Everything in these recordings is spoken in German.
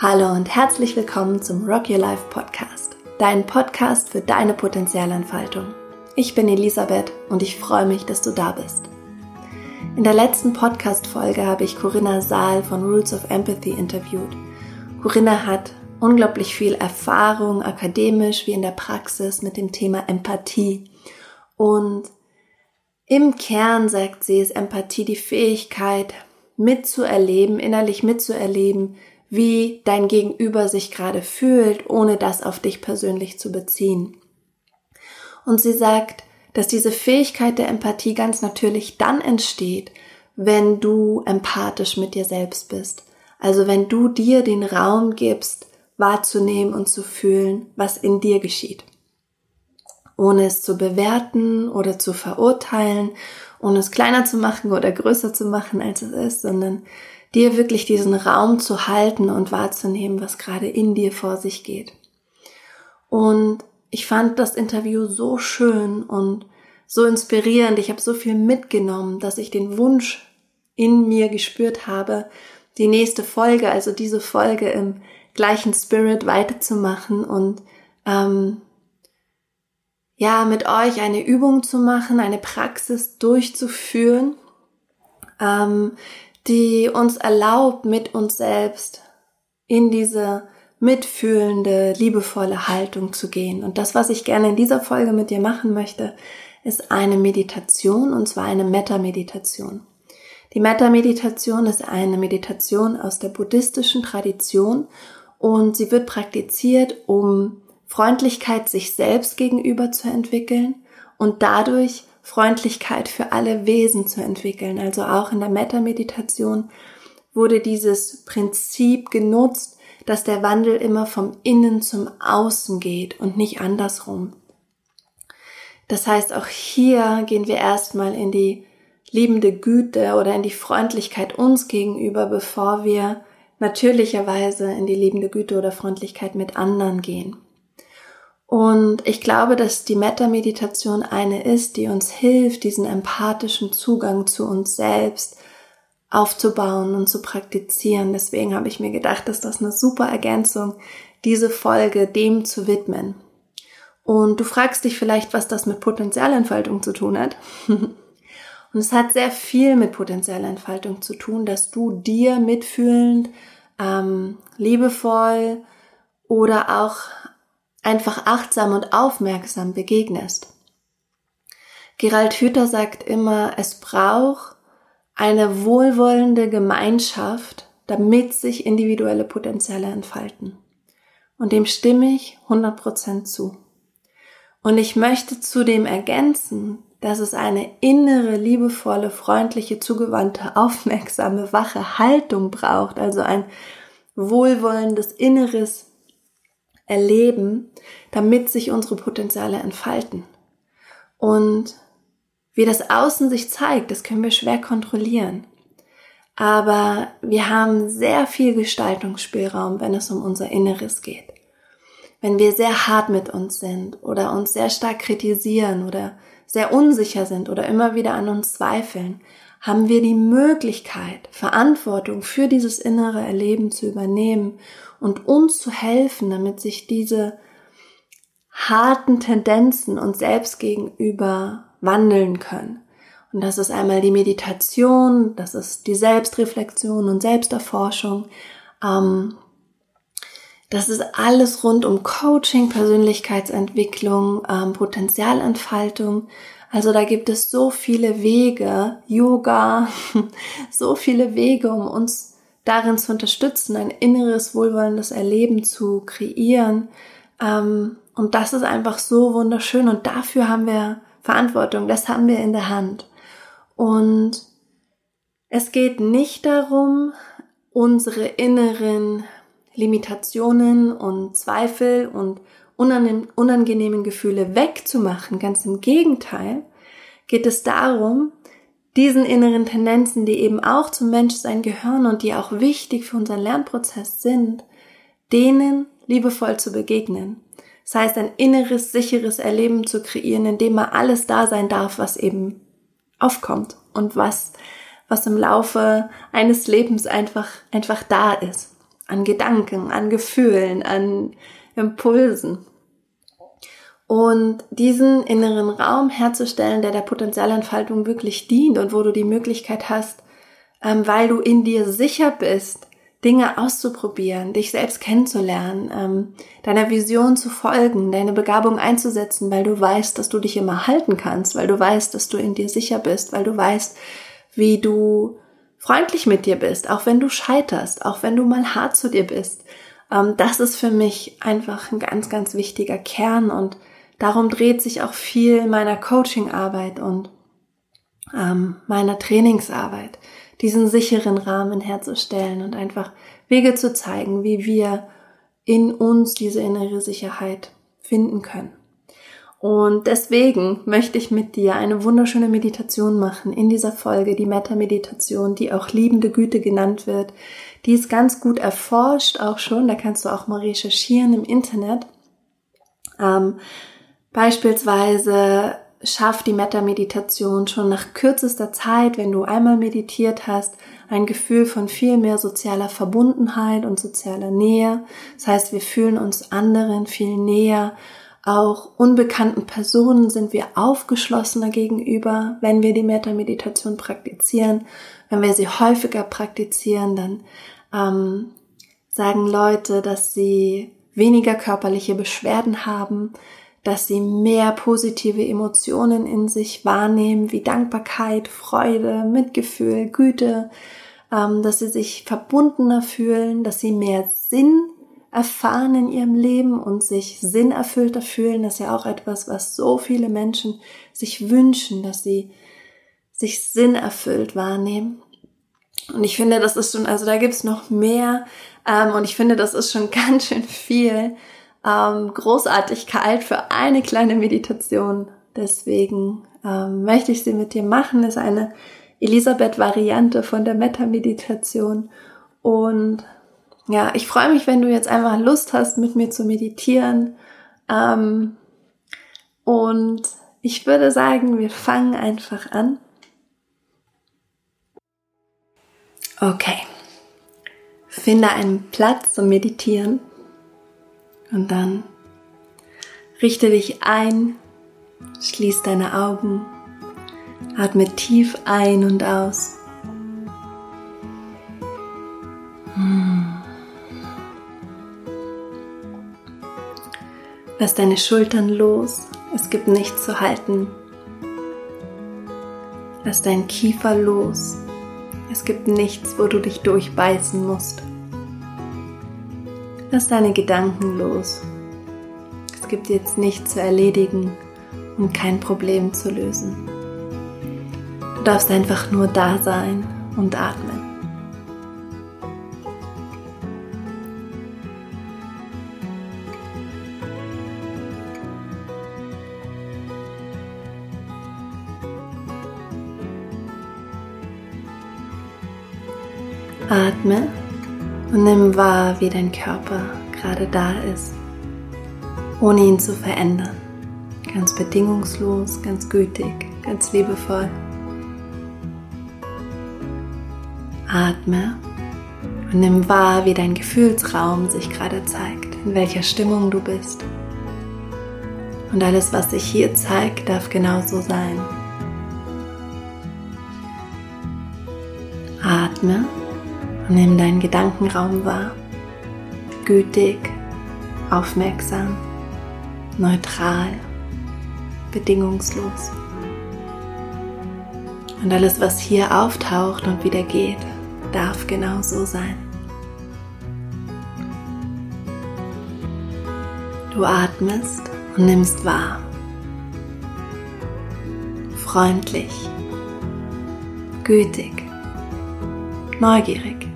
Hallo und herzlich willkommen zum Rock Your Life Podcast, dein Podcast für deine Potenzialentfaltung. Ich bin Elisabeth und ich freue mich, dass du da bist. In der letzten Podcast-Folge habe ich Corinna Saal von Roots of Empathy interviewt. Corinna hat unglaublich viel Erfahrung, akademisch wie in der Praxis, mit dem Thema Empathie. Und im Kern, sagt sie, ist Empathie die Fähigkeit, mitzuerleben, innerlich mitzuerleben, wie dein Gegenüber sich gerade fühlt, ohne das auf dich persönlich zu beziehen. Und sie sagt, dass diese Fähigkeit der Empathie ganz natürlich dann entsteht, wenn du empathisch mit dir selbst bist. Also wenn du dir den Raum gibst, wahrzunehmen und zu fühlen, was in dir geschieht. Ohne es zu bewerten oder zu verurteilen, ohne es kleiner zu machen oder größer zu machen, als es ist, sondern dir wirklich diesen Raum zu halten und wahrzunehmen, was gerade in dir vor sich geht. Und ich fand das Interview so schön und so inspirierend. Ich habe so viel mitgenommen, dass ich den Wunsch in mir gespürt habe, die nächste Folge, also diese Folge im gleichen Spirit weiterzumachen und ähm, ja, mit euch eine Übung zu machen, eine Praxis durchzuführen, ähm, die uns erlaubt, mit uns selbst in diese mitfühlende, liebevolle Haltung zu gehen. Und das, was ich gerne in dieser Folge mit dir machen möchte, ist eine Meditation, und zwar eine Metta-Meditation. Die Metta-Meditation ist eine Meditation aus der buddhistischen Tradition und sie wird praktiziert, um Freundlichkeit sich selbst gegenüber zu entwickeln und dadurch Freundlichkeit für alle Wesen zu entwickeln. Also auch in der Metta-Meditation wurde dieses Prinzip genutzt, dass der Wandel immer vom Innen zum Außen geht und nicht andersrum. Das heißt, auch hier gehen wir erstmal in die liebende Güte oder in die Freundlichkeit uns gegenüber, bevor wir natürlicherweise in die liebende Güte oder Freundlichkeit mit anderen gehen. Und ich glaube, dass die Metta-Meditation eine ist, die uns hilft, diesen empathischen Zugang zu uns selbst aufzubauen und zu praktizieren. Deswegen habe ich mir gedacht, dass das eine super Ergänzung, diese Folge dem zu widmen. Und du fragst dich vielleicht, was das mit Potenzialentfaltung zu tun hat. und es hat sehr viel mit Potenzialentfaltung zu tun, dass du dir mitfühlend, ähm, liebevoll oder auch einfach achtsam und aufmerksam begegnest. Gerald Hüther sagt immer, es braucht eine wohlwollende Gemeinschaft, damit sich individuelle Potenziale entfalten. Und dem stimme ich 100% zu. Und ich möchte zudem ergänzen, dass es eine innere, liebevolle, freundliche, zugewandte, aufmerksame, wache Haltung braucht, also ein wohlwollendes inneres erleben, damit sich unsere Potenziale entfalten. Und wie das Außen sich zeigt, das können wir schwer kontrollieren. Aber wir haben sehr viel Gestaltungsspielraum, wenn es um unser Inneres geht. Wenn wir sehr hart mit uns sind oder uns sehr stark kritisieren oder sehr unsicher sind oder immer wieder an uns zweifeln, haben wir die Möglichkeit, Verantwortung für dieses innere Erleben zu übernehmen und uns zu helfen, damit sich diese harten Tendenzen uns selbst gegenüber wandeln können. Und das ist einmal die Meditation, das ist die Selbstreflexion und Selbsterforschung. Ähm, das ist alles rund um Coaching, Persönlichkeitsentwicklung, ähm, Potenzialentfaltung. Also da gibt es so viele Wege, Yoga, so viele Wege, um uns darin zu unterstützen, ein inneres, wohlwollendes Erleben zu kreieren. Ähm, und das ist einfach so wunderschön und dafür haben wir Verantwortung, das haben wir in der Hand. Und es geht nicht darum, unsere inneren Limitationen und Zweifel und unangenehmen Gefühle wegzumachen. Ganz im Gegenteil geht es darum, diesen inneren Tendenzen, die eben auch zum Menschsein gehören und die auch wichtig für unseren Lernprozess sind, denen liebevoll zu begegnen. Das heißt, ein inneres, sicheres Erleben zu kreieren, in dem mal alles da sein darf, was eben aufkommt und was, was im Laufe eines Lebens einfach, einfach da ist. an Gedanken, an Gefühlen, an Impulsen. Und diesen inneren Raum herzustellen, der der Potenzialentfaltung wirklich dient und wo du die Möglichkeit hast, ähm, weil du in dir sicher bist, Dinge auszuprobieren, dich selbst kennenzulernen, ähm, deiner Vision zu folgen, deine Begabung einzusetzen, weil du weißt, dass du dich immer halten kannst, weil du weißt, dass du in dir sicher bist, weil du weißt, wie du freundlich mit dir bist, auch wenn du scheiterst, auch wenn du mal hart zu dir bist. Ähm, das ist für mich einfach ein ganz, ganz wichtiger Kern und darum dreht sich auch viel meiner Coachingarbeit und ähm, meiner Trainingsarbeit diesen sicheren Rahmen herzustellen und einfach Wege zu zeigen, wie wir in uns diese innere Sicherheit finden können. Und deswegen möchte ich mit dir eine wunderschöne Meditation machen in dieser Folge, die Metta-Meditation, die auch liebende Güte genannt wird. Die ist ganz gut erforscht auch schon, da kannst du auch mal recherchieren im Internet. Ähm, beispielsweise schafft die Metta-Meditation schon nach kürzester Zeit, wenn du einmal meditiert hast, ein Gefühl von viel mehr sozialer Verbundenheit und sozialer Nähe. Das heißt, wir fühlen uns anderen viel näher. Auch unbekannten Personen sind wir aufgeschlossener gegenüber, wenn wir die Metta-Meditation praktizieren. Wenn wir sie häufiger praktizieren, dann ähm, sagen Leute, dass sie weniger körperliche Beschwerden haben, dass sie mehr positive Emotionen in sich wahrnehmen, wie Dankbarkeit, Freude, Mitgefühl, Güte, ähm, dass sie sich verbundener fühlen, dass sie mehr Sinn erfahren in ihrem Leben und sich sinnerfüllter fühlen. Das ist ja auch etwas, was so viele Menschen sich wünschen, dass sie sich sinnerfüllt wahrnehmen. Und ich finde, das ist schon, also da gibt's noch mehr. Ähm, und ich finde, das ist schon ganz schön viel, ähm, Großartigkeit für eine kleine Meditation. Deswegen ähm, möchte ich sie mit dir machen. Das ist eine Elisabeth-Variante von der Metta-Meditation. Und ja, ich freue mich, wenn du jetzt einfach Lust hast, mit mir zu meditieren. Ähm, und ich würde sagen, wir fangen einfach an. Okay. Finde einen Platz zum Meditieren. Und dann richte dich ein, schließ deine Augen, atme tief ein und aus. Hm. Lass deine Schultern los, es gibt nichts zu halten. Lass deinen Kiefer los, es gibt nichts, wo du dich durchbeißen musst. Lass deine Gedanken los. Es gibt jetzt nichts zu erledigen und kein Problem zu lösen. Du darfst einfach nur da sein und atmen. Atme und nimm wahr, wie dein Körper gerade da ist, ohne ihn zu verändern. Ganz bedingungslos, ganz gütig, ganz liebevoll. Atme und nimm wahr, wie dein Gefühlsraum sich gerade zeigt, in welcher Stimmung du bist. Und alles, was sich hier zeigt, darf genauso sein. Atme Nimm deinen Gedankenraum wahr. Gütig, aufmerksam, neutral, bedingungslos. Und alles, was hier auftaucht und wieder geht, darf genau so sein. Du atmest und nimmst wahr. Freundlich, gütig, neugierig.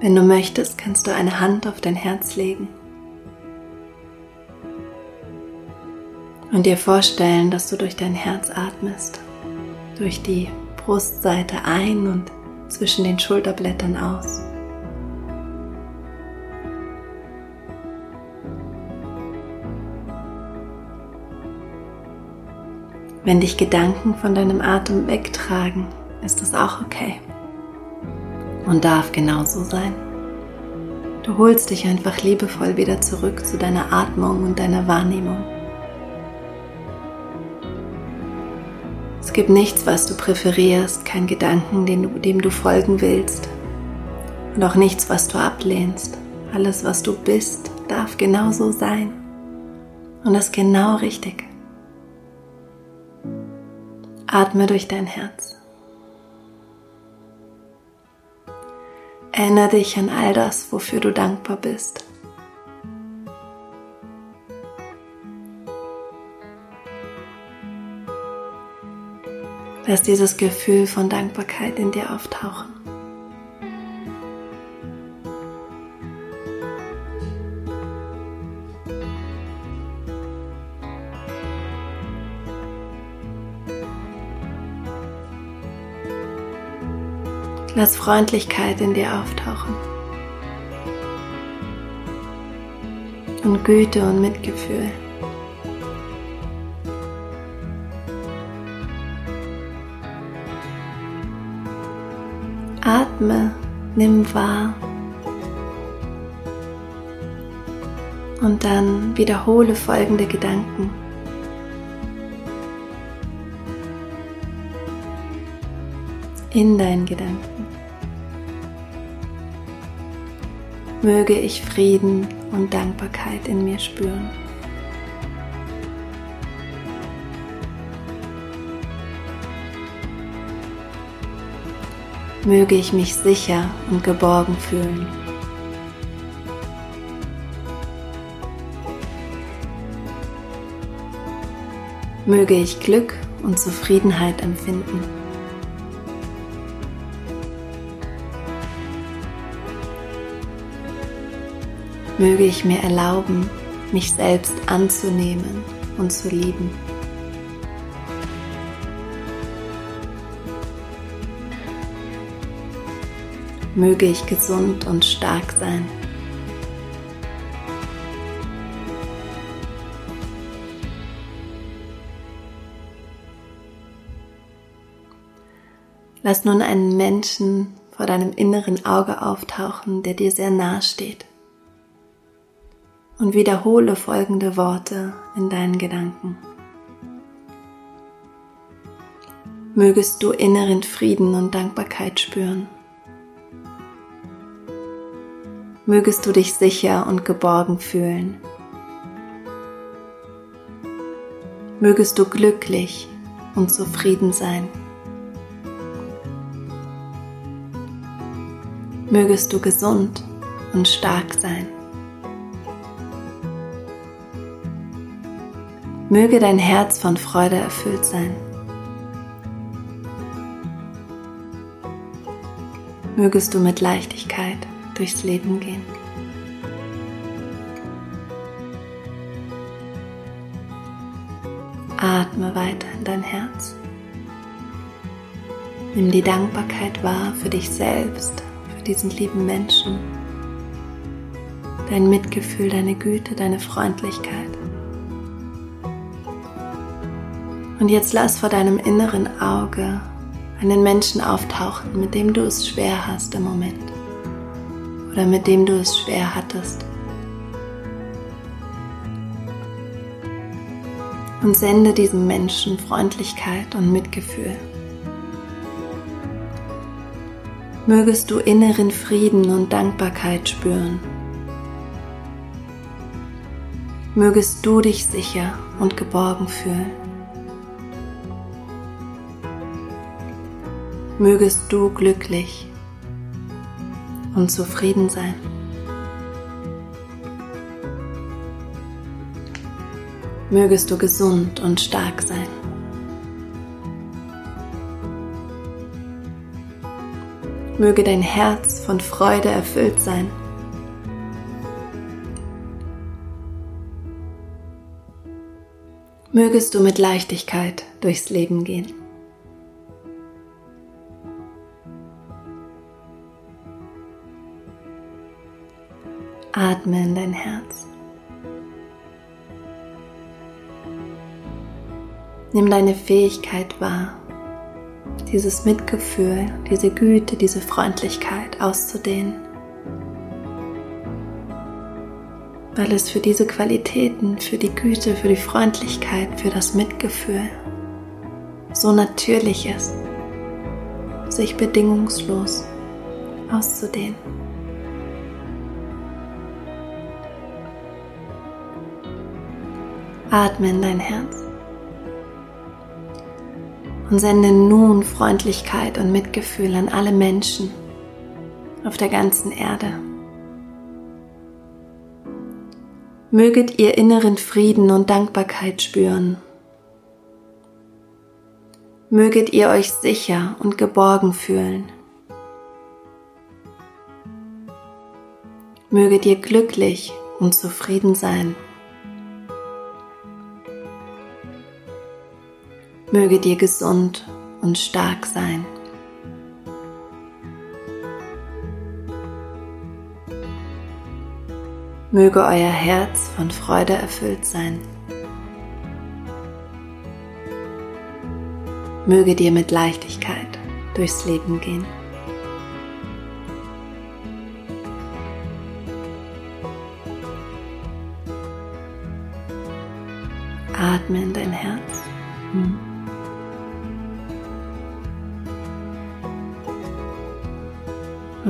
Wenn du möchtest, kannst du eine Hand auf dein Herz legen und dir vorstellen, dass du durch dein Herz atmest, durch die Brustseite ein und zwischen den Schulterblättern aus. Wenn dich Gedanken von deinem Atem wegtragen, ist das auch okay und darf genauso sein. Du holst dich einfach liebevoll wieder zurück zu deiner Atmung und deiner Wahrnehmung. Es gibt nichts, was du präferierst, kein Gedanken, du, dem du folgen willst und auch nichts, was du ablehnst. Alles, was du bist, darf genauso sein und ist genau richtig. Atme durch dein Herz. Erinnere dich an all das, wofür du dankbar bist. Lass dieses Gefühl von Dankbarkeit in dir auftauchen. Lass Freundlichkeit in dir auftauchen. Und Güte und Mitgefühl. Atme, nimm wahr. Und dann wiederhole folgende Gedanken. In deinen Gedanken. Möge ich Frieden und Dankbarkeit in mir spüren. Möge ich mich sicher und geborgen fühlen. Möge ich Glück und Zufriedenheit empfinden. Möge ich mir erlauben, mich selbst anzunehmen und zu lieben. Möge ich gesund und stark sein. Lass nun einen Menschen vor deinem inneren Auge auftauchen, der dir sehr nahe steht und wiederhole folgende Worte in deinen Gedanken. Mögest du inneren Frieden und Dankbarkeit spüren. Mögest du dich sicher und geborgen fühlen. Mögest du glücklich und zufrieden sein. Mögest du gesund und stark sein. Möge dein Herz von Freude erfüllt sein. Mögest du mit Leichtigkeit durchs Leben gehen. Atme weiter in dein Herz. Nimm die Dankbarkeit wahr für dich selbst, für diesen lieben Menschen, dein Mitgefühl, deine Güte, deine Freundlichkeit. Und jetzt lass vor deinem inneren Auge einen Menschen auftauchen, mit dem du es schwer hast im Moment oder mit dem du es schwer hattest. Und sende diesem Menschen Freundlichkeit und Mitgefühl. Mögest du inneren Frieden und Dankbarkeit spüren. Mögest du dich sicher und geborgen fühlen. Mögest du glücklich und zufrieden sein. Mögest du gesund und stark sein. Möge dein Herz von Freude erfüllt sein. Mögest du mit Leichtigkeit durchs Leben gehen. Atme in dein Herz. Nimm deine Fähigkeit wahr, dieses Mitgefühl, diese Güte, diese Freundlichkeit auszudehnen. Weil es für diese Qualitäten, für die Güte, für die Freundlichkeit, für das Mitgefühl so natürlich ist, sich bedingungslos auszudehnen. Atme in dein Herz und sende nun Freundlichkeit und Mitgefühl an alle Menschen auf der ganzen Erde. Möget ihr inneren Frieden und Dankbarkeit spüren. Möget ihr euch sicher und geborgen fühlen. Möget ihr glücklich und zufrieden sein. Möge dir gesund und stark sein. Möge euer Herz von Freude erfüllt sein. Möge dir mit Leichtigkeit durchs Leben gehen.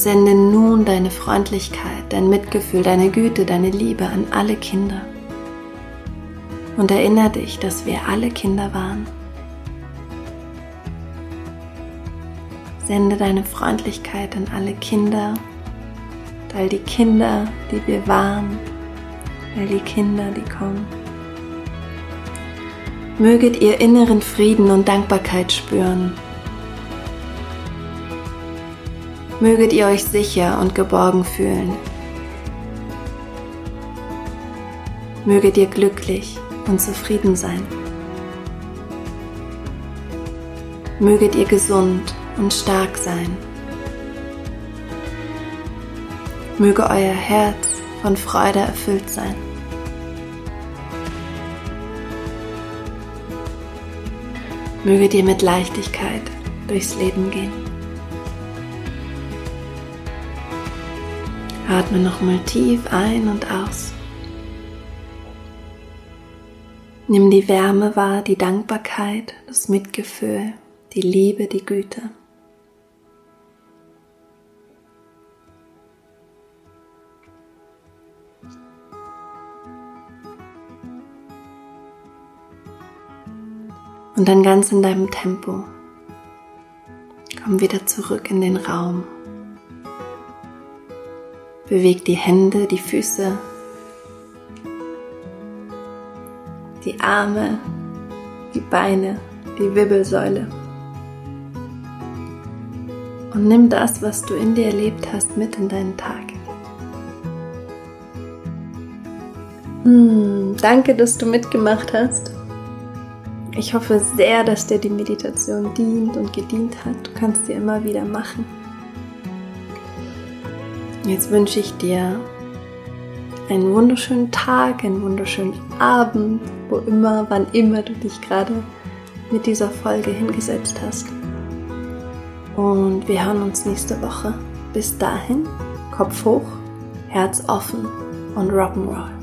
Sende nun deine Freundlichkeit, dein Mitgefühl, deine Güte, deine Liebe an alle Kinder. Und erinnere dich, dass wir alle Kinder waren. Sende deine Freundlichkeit an alle Kinder, all die Kinder, die wir waren, all die Kinder, die kommen. Möget ihr inneren Frieden und Dankbarkeit spüren möget ihr euch sicher und geborgen fühlen. Möget ihr glücklich und zufrieden sein. Möget ihr gesund und stark sein. Möge euer Herz von Freude erfüllt sein. Möget ihr mit Leichtigkeit durchs Leben gehen. Atme nochmal tief ein und aus. Nimm die Wärme wahr, die Dankbarkeit, das Mitgefühl, die Liebe, die Güte. Und dann ganz in deinem Tempo. Komm wieder zurück in den Raum. Beweg die Hände, die Füße, die Arme, die Beine, die Wirbelsäule. Und nimm das, was du in dir erlebt hast, mit in deinen Tag. Hm, danke, dass du mitgemacht hast. Ich hoffe sehr, dass dir die Meditation dient und gedient hat. Du kannst sie immer wieder machen. Jetzt wünsche ich dir einen wunderschönen Tag, einen wunderschönen Abend, wo immer, wann immer du dich gerade mit dieser Folge hingesetzt hast. Und wir hören uns nächste Woche. Bis dahin, Kopf hoch, Herz offen und Rock'n'Roll.